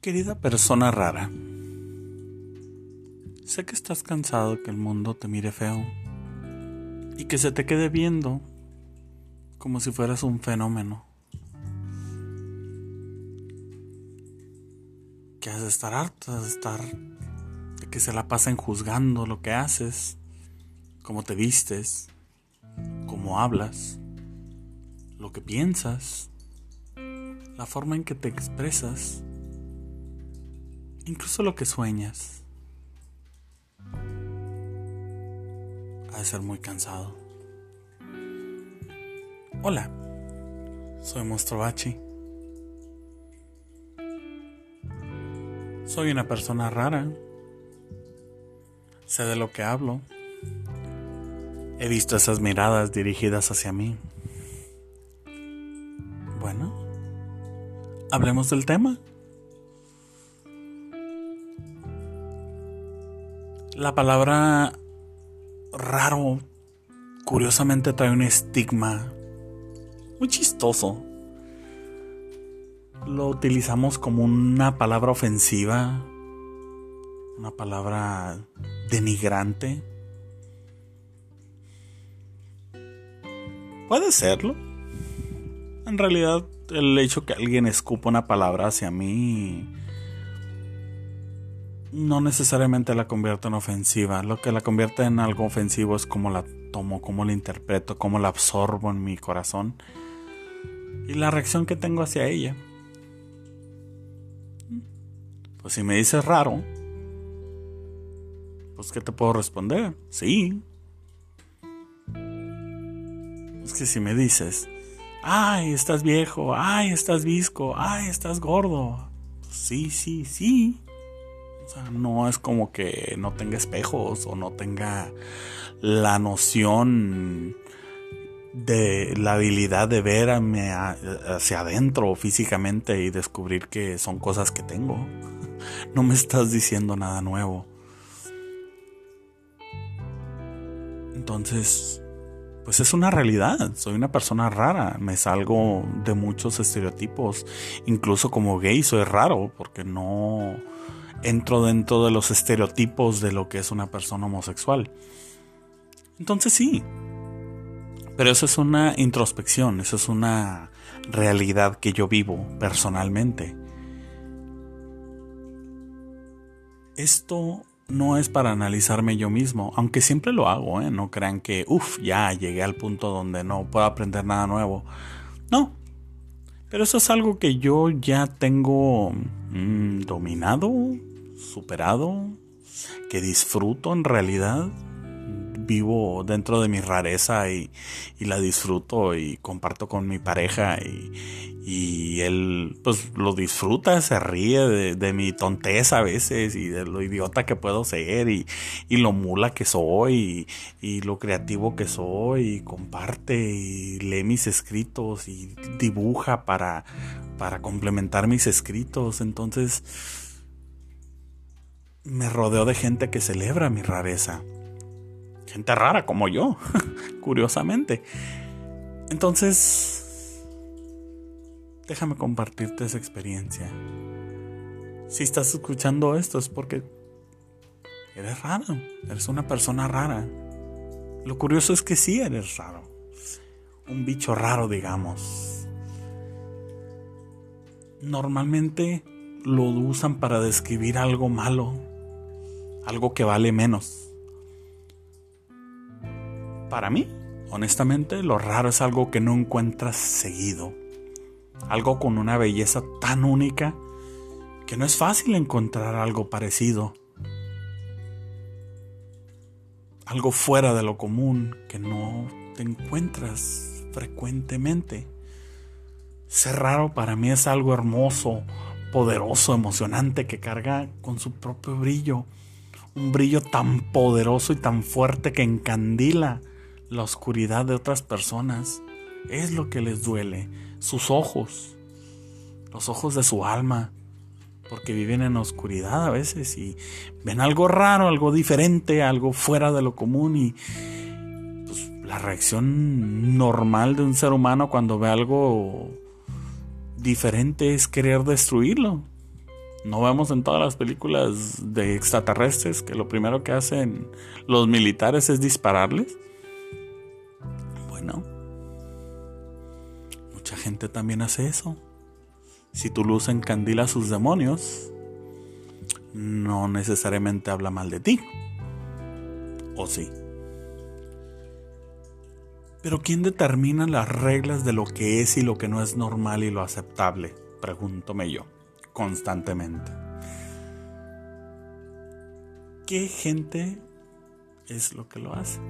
Querida persona rara, sé que estás cansado que el mundo te mire feo y que se te quede viendo como si fueras un fenómeno. Que has de estar harto, has de estar de que se la pasen juzgando lo que haces, cómo te vistes, cómo hablas, lo que piensas, la forma en que te expresas incluso lo que sueñas. Ha de ser muy cansado. Hola, soy Monstro Bachi. Soy una persona rara. Sé de lo que hablo. He visto esas miradas dirigidas hacia mí. Bueno, hablemos del tema. La palabra raro curiosamente trae un estigma muy chistoso. Lo utilizamos como una palabra ofensiva, una palabra denigrante. Puede serlo. En realidad, el hecho que alguien escupa una palabra hacia mí no necesariamente la convierte en ofensiva. Lo que la convierte en algo ofensivo es cómo la tomo, cómo la interpreto, cómo la absorbo en mi corazón y la reacción que tengo hacia ella. Pues si me dices raro, pues ¿qué te puedo responder? Sí. Es que si me dices, ay, estás viejo, ay, estás visco, ay, estás gordo. Pues sí, sí, sí no es como que no tenga espejos o no tenga la noción de la habilidad de verme hacia adentro físicamente y descubrir que son cosas que tengo. No me estás diciendo nada nuevo. Entonces, pues es una realidad. Soy una persona rara. Me salgo de muchos estereotipos. Incluso como gay soy raro porque no entro dentro de los estereotipos de lo que es una persona homosexual. Entonces sí, pero eso es una introspección, eso es una realidad que yo vivo personalmente. Esto no es para analizarme yo mismo, aunque siempre lo hago, ¿eh? no crean que, uff, ya llegué al punto donde no puedo aprender nada nuevo. No, pero eso es algo que yo ya tengo mm, dominado, superado, que disfruto en realidad. Vivo dentro de mi rareza y, la disfruto y comparto con mi pareja y, él pues lo disfruta, se ríe de, mi tonteza a veces y de lo idiota que puedo ser y, lo mula que soy y, lo creativo que soy y comparte y lee mis escritos y dibuja para, para complementar mis escritos. Entonces me rodeo de gente que celebra mi rareza. Gente rara como yo, curiosamente. Entonces, déjame compartirte esa experiencia. Si estás escuchando esto es porque eres raro, eres una persona rara. Lo curioso es que sí eres raro. Un bicho raro, digamos. Normalmente lo usan para describir algo malo, algo que vale menos. Para mí, honestamente, lo raro es algo que no encuentras seguido. Algo con una belleza tan única que no es fácil encontrar algo parecido. Algo fuera de lo común que no te encuentras frecuentemente. Ser raro para mí es algo hermoso, poderoso, emocionante, que carga con su propio brillo. Un brillo tan poderoso y tan fuerte que encandila la oscuridad de otras personas. Es lo que les duele. Sus ojos. Los ojos de su alma. Porque viven en oscuridad a veces y ven algo raro, algo diferente, algo fuera de lo común y pues, la reacción normal de un ser humano cuando ve algo diferente es querer destruirlo. No vemos en todas las películas de extraterrestres que lo primero que hacen los militares es dispararles. Bueno, mucha gente también hace eso. Si tu luz encandila a sus demonios, no necesariamente habla mal de ti. ¿O sí? Pero ¿quién determina las reglas de lo que es y lo que no es normal y lo aceptable? Pregúntome yo constantemente. ¿Qué gente es lo que lo hace?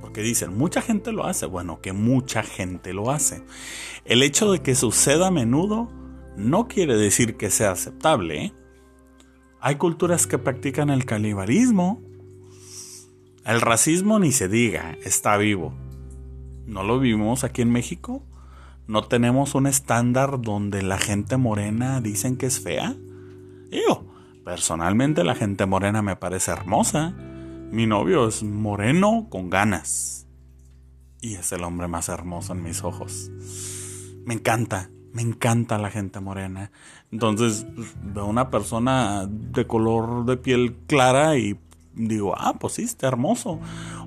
Porque dicen, mucha gente lo hace. Bueno, que mucha gente lo hace. El hecho de que suceda a menudo no quiere decir que sea aceptable. ¿eh? Hay culturas que practican el canibalismo. El racismo ni se diga, está vivo. ¿No lo vivimos aquí en México? ¿No tenemos un estándar donde la gente morena dicen que es fea? Yo, personalmente la gente morena me parece hermosa. Mi novio es moreno con ganas. Y es el hombre más hermoso en mis ojos. Me encanta, me encanta la gente morena. Entonces veo una persona de color de piel clara y digo, ah, pues sí, está hermoso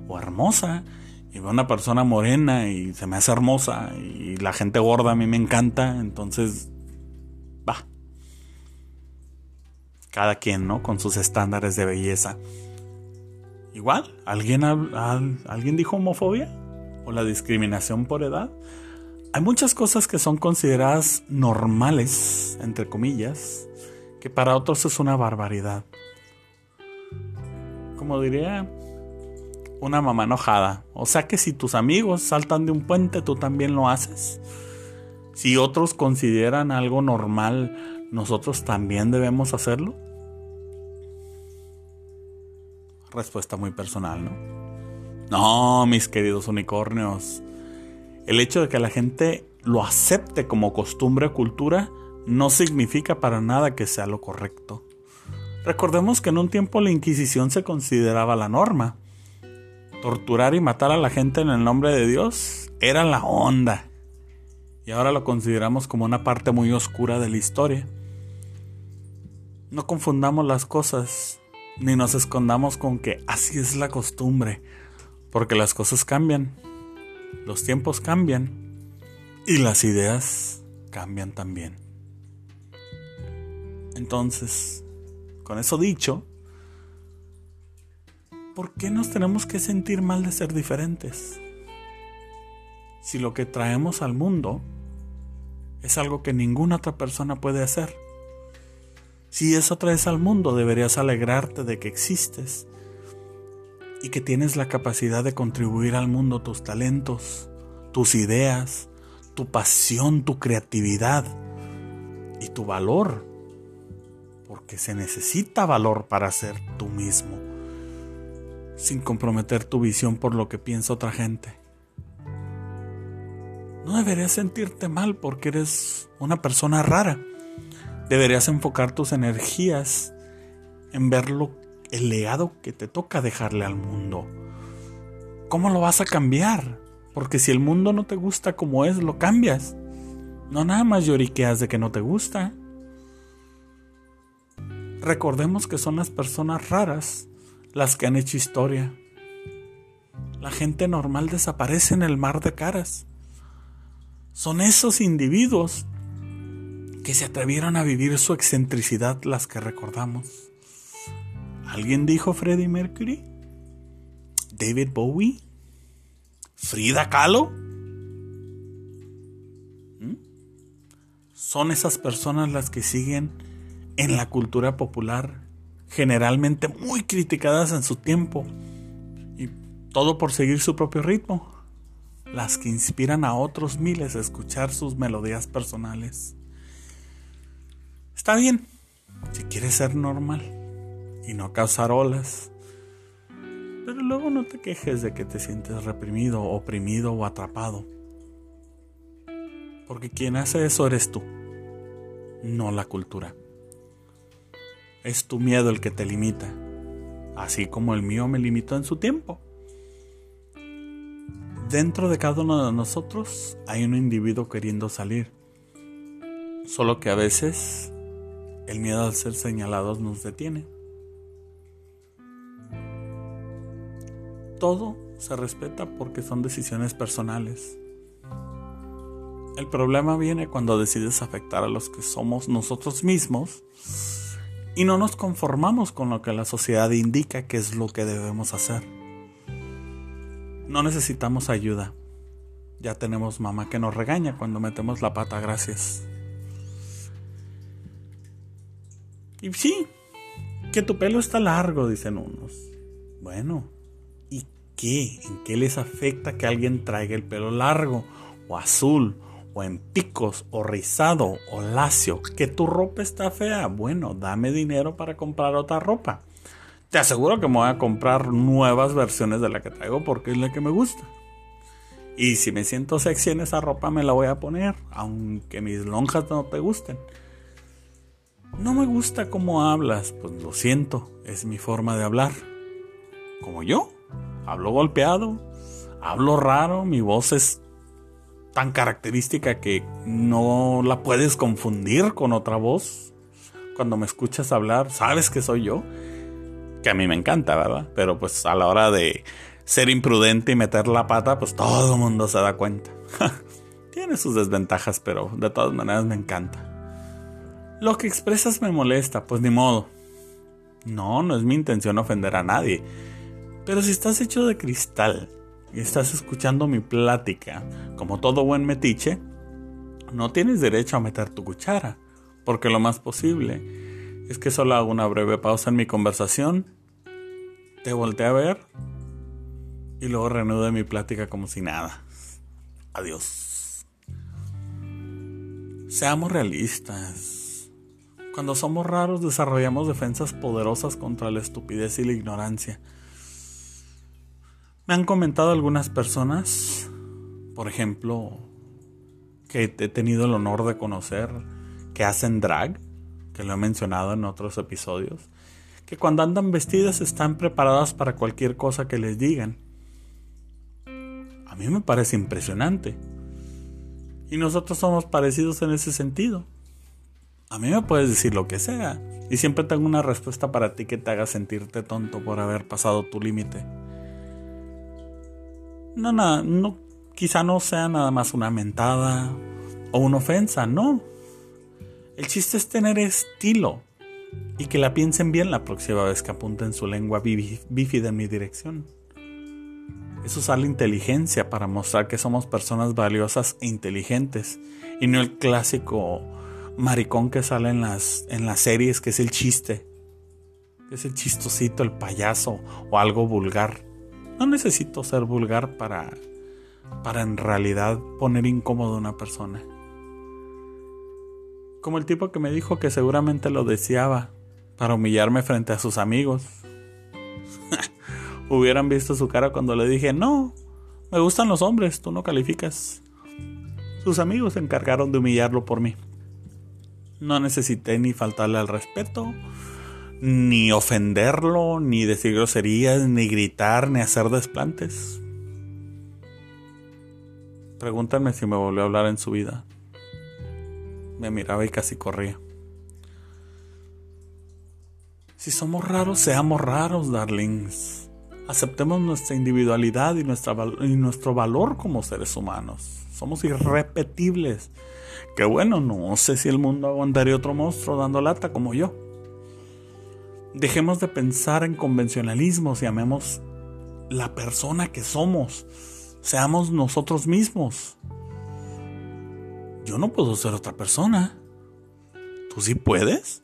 o hermosa y veo una persona morena y se me hace hermosa y la gente gorda a mí me encanta, entonces va. Cada quien, ¿no? Con sus estándares de belleza. Igual, ¿alguien, ¿alguien dijo homofobia? ¿O la discriminación por edad? Hay muchas cosas que son consideradas normales, entre comillas, que para otros es una barbaridad. Como diría una mamá enojada. O sea que si tus amigos saltan de un puente, tú también lo haces. Si otros consideran algo normal, nosotros también debemos hacerlo. Respuesta muy personal, ¿no? No, mis queridos unicornios. El hecho de que la gente lo acepte como costumbre o cultura no significa para nada que sea lo correcto. Recordemos que en un tiempo la Inquisición se consideraba la norma torturar y matar a la gente en el nombre de Dios era la onda. Y ahora lo consideramos como una parte muy oscura de la historia. No confundamos las cosas, ni nos escondamos con que así es la costumbre, porque las cosas cambian, los tiempos cambian y las ideas cambian también. Entonces, con eso dicho, ¿por qué nos tenemos que sentir mal de ser diferentes? Si lo que traemos al mundo es algo que ninguna otra persona puede hacer. Si eso traes al mundo, deberías alegrarte de que existes y que tienes la capacidad de contribuir al mundo tus talentos, tus ideas, tu pasión, tu creatividad y tu valor. Porque se necesita valor para ser tú mismo sin comprometer tu visión por lo que piensa otra gente. No deberías sentirte mal porque eres una persona rara. Deberías enfocar tus energías en ver el legado que te toca dejarle al mundo. ¿Cómo lo vas a cambiar? Porque si el mundo no te gusta como es, lo cambias. No nada más lloriqueas de que no te gusta. Recordemos que son las personas raras las que han hecho historia. La gente normal desaparece en el mar de caras. Son esos individuos que se atrevieron a vivir su excentricidad las que recordamos. ¿Alguien dijo Freddie Mercury? ¿David Bowie? ¿Frida Kahlo? ¿Mm? Son esas personas las que siguen en la cultura popular generalmente muy criticadas en su tiempo, y todo por seguir su propio ritmo, las que inspiran a otros miles a escuchar sus melodías personales. Está bien, si quieres ser normal y no causar olas, pero luego no te quejes de que te sientes reprimido, oprimido o atrapado. Porque quien hace eso eres tú, no la cultura. Es tu miedo el que te limita, así como el mío me limitó en su tiempo. Dentro de cada uno de nosotros hay un individuo queriendo salir, solo que a veces El miedo al ser señalados nos detiene. Todo se respeta porque son decisiones personales. El problema viene cuando decides afectar a los que somos nosotros mismos y no nos conformamos con lo que la sociedad indica que es lo que debemos hacer. No necesitamos ayuda. Ya tenemos mamá que nos regaña cuando metemos la pata, gracias. Y sí, que tu pelo está largo, dicen unos. Bueno, ¿y qué? ¿En qué les afecta que alguien traiga el pelo largo o azul o en picos, o rizado, o lacio, que tu ropa está fea, bueno, dame dinero para comprar otra ropa. Te aseguro que me voy a comprar nuevas versiones de la que traigo porque es la que me gusta. Y si me siento sexy en esa ropa me la voy a poner, aunque mis lonjas no te gusten. No me gusta cómo hablas, pues lo siento, es mi forma de hablar. Como yo, hablo golpeado, hablo raro, mi voz es tan característica que no la puedes confundir con otra voz. Cuando me escuchas hablar, sabes que soy yo. Que a mí me encanta, ¿verdad? Pero pues a la hora de ser imprudente y meter la pata, pues todo el mundo se da cuenta. Tiene sus desventajas, pero de todas maneras me encanta. Lo que expresas me molesta, pues ni modo. No, no es mi intención ofender a nadie. Pero si estás hecho de cristal y estás escuchando mi plática, como todo buen metiche, no tienes derecho a meter tu cuchara, porque lo más posible es que solo hago una breve pausa en mi conversación, te volteé a ver y luego reanude mi plática como si nada. Adiós. Seamos realistas. Cuando somos raros desarrollamos defensas poderosas contra la estupidez y la ignorancia. Me han comentado algunas personas, por ejemplo, que he tenido el honor de conocer, que hacen drag, que lo he mencionado en otros episodios, que cuando andan vestidas están preparadas para cualquier cosa que les digan. A mí me parece impresionante. Y nosotros somos parecidos en ese sentido. A mí me puedes decir lo que sea. Y siempre tengo una respuesta para ti que te haga sentirte tonto por haber pasado tu límite no, no, no, quizá no sea nada más una mentada o una ofensa, no. El chiste es tener estilo y que la piensen bien la próxima vez que apunten su lengua bífida en mi dirección. Es usar la inteligencia para mostrar que somos personas valiosas e inteligentes y no el clásico maricón que sale en las, en las series que es el chiste, es el chistosito, el payaso o algo vulgar. No necesito ser vulgar para, para en realidad poner incómodo a una persona. Como el tipo que me dijo que seguramente lo deseaba para humillarme frente a sus amigos. Hubieran visto su cara cuando le dije, no, me gustan los hombres, tú no calificas. Sus amigos se encargaron de humillarlo por mí. No necesité ni faltarle al respeto, ni ofenderlo, ni decir groserías, ni gritar, ni hacer desplantes. Pregúntame si me volvió a hablar en su vida. Me miraba y casi corría. Si somos raros, seamos raros, darlings. Aceptemos nuestra individualidad y, nuestro valor como seres humanos. Somos irrepetibles. Que bueno, no sé si el mundo aguantaría otro monstruo dando lata como yo. Dejemos de pensar en convencionalismos y amemos la persona que somos. Seamos nosotros mismos. Yo no puedo ser otra persona. ¿Tú sí puedes?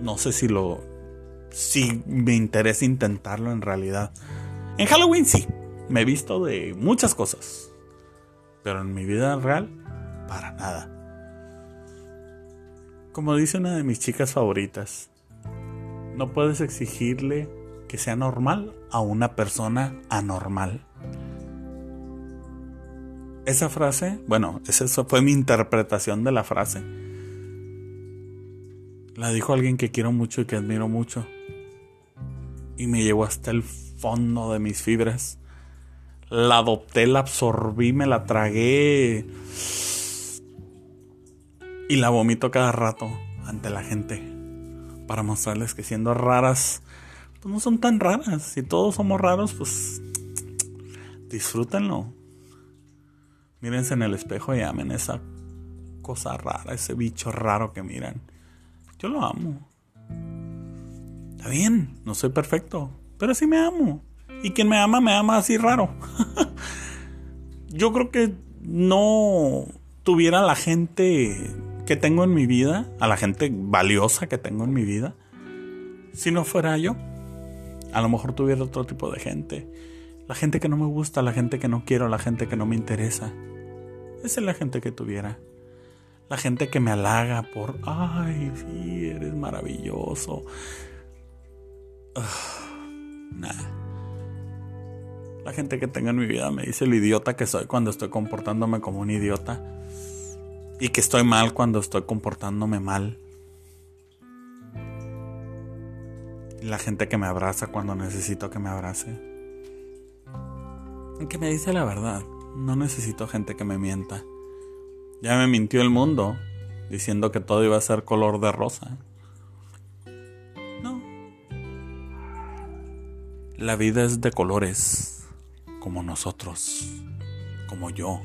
No sé si lo... Si me interesa intentarlo en realidad. En Halloween sí. Me he visto de muchas cosas. Pero en mi vida real, para nada. Como dice una de mis chicas favoritas, no puedes exigirle que sea normal a una persona anormal. Esa frase, bueno, esa fue mi interpretación de la frase. La dijo alguien que quiero mucho y que admiro mucho. Y me llevó hasta el fondo de mis fibras. La adopté, la absorbí, me la tragué. Y la vomito cada rato ante la gente para mostrarles que siendo raras, pues no son tan raras. Si todos somos raros, pues disfrútenlo. Mírense en el espejo y amen esa cosa rara, ese bicho raro que miran. Yo lo amo. Está bien, no soy perfecto, pero sí me amo. Y quien me ama, me ama así raro. Yo creo que no tuviera la gente que tengo en mi vida, a la gente valiosa que tengo en mi vida, si no fuera yo. A lo mejor tuviera otro tipo de gente. La gente que no me gusta, la gente que no quiero, la gente que no me interesa. Esa es la gente que tuviera. La gente que me halaga por, ay, eres maravilloso. nada. La gente que tengo en mi vida me dice el idiota que soy cuando estoy comportándome como un idiota. Y que estoy mal cuando estoy comportándome mal. La gente que me abraza cuando necesito que me abrace. Que me dice la verdad. No necesito gente que me mienta. Ya me mintió el mundo diciendo que todo iba a ser color de rosa. No. La vida es de colores como nosotros, como yo.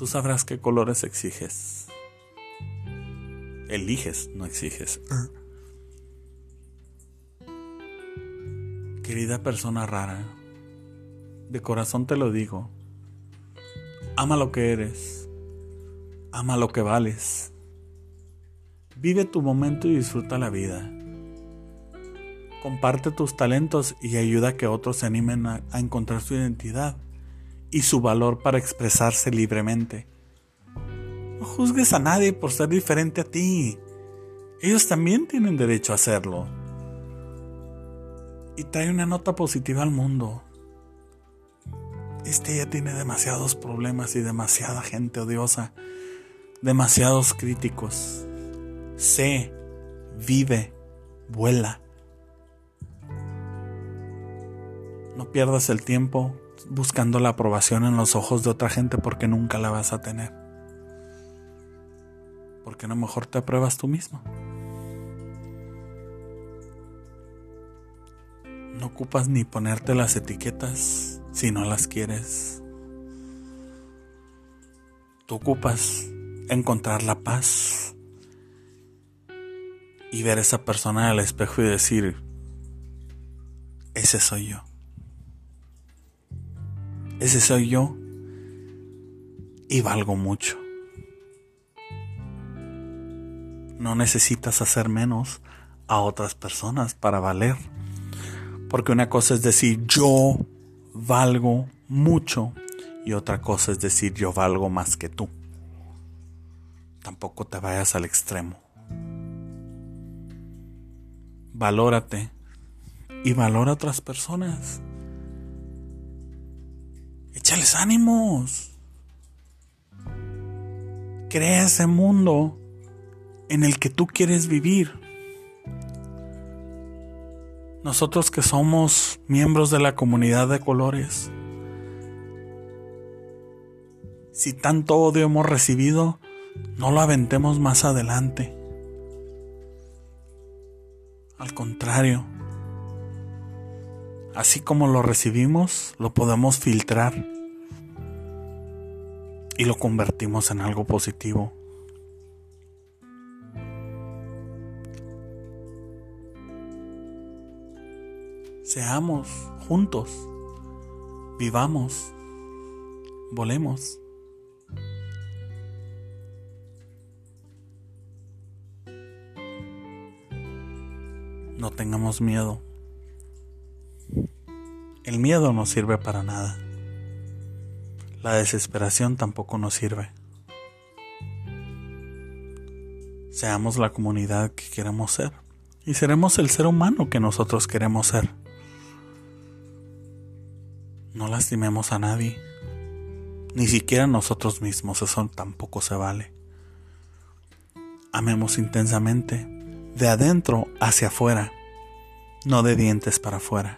Tú sabrás qué colores exiges. Eliges, no exiges. Querida persona rara, de corazón te lo digo, ama lo que eres, ama lo que vales. Vive tu momento y disfruta la vida. Comparte tus talentos y ayuda a que otros se animen a, encontrar su identidad y su valor para expresarse libremente. No juzgues a nadie por ser diferente a ti. Ellos también tienen derecho a hacerlo. Y trae una nota positiva al mundo. Este ya tiene demasiados problemas y demasiada gente odiosa, demasiados críticos. Sé, vive, vuela. No pierdas el tiempo buscando la aprobación en los ojos de otra gente porque nunca la vas a tener. Porque a lo mejor te apruebas tú mismo. No ocupas ni ponerte las etiquetas si no las quieres. Tú ocupas encontrar la paz y ver a esa persona al espejo y decir, ese soy yo. Ese soy yo y valgo mucho. No necesitas hacer menos a otras personas para valer. Porque una cosa es decir yo valgo mucho y otra cosa es decir yo valgo más que tú. Tampoco te vayas al extremo. Valórate y valora a otras personas. Échales ánimos. Crea ese mundo en el que tú quieres vivir. Nosotros que somos miembros de la comunidad de colores, si tanto odio hemos recibido, no lo aventemos más adelante. Al contrario, así como lo recibimos, lo podemos filtrar y lo convertimos en algo positivo. Seamos juntos, vivamos, volemos. No tengamos miedo. El miedo no sirve para nada. La desesperación tampoco nos sirve. Seamos la comunidad que queremos ser y seremos el ser humano que nosotros queremos ser. No lastimemos a nadie, ni siquiera nosotros mismos, eso tampoco se vale. Amemos intensamente, de adentro hacia afuera, no de dientes para afuera.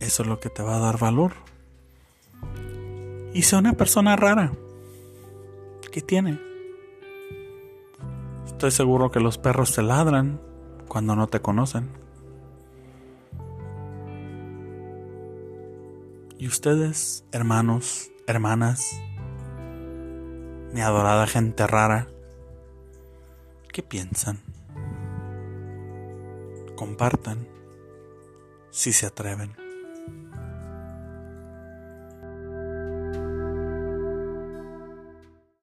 Eso es lo que te va a dar valor. Y sea una persona rara. ¿Qué tiene? Estoy seguro que los perros te ladran cuando no te conocen. ¿Y ustedes, hermanos, hermanas, mi adorada gente rara, qué piensan? Compartan si se atreven.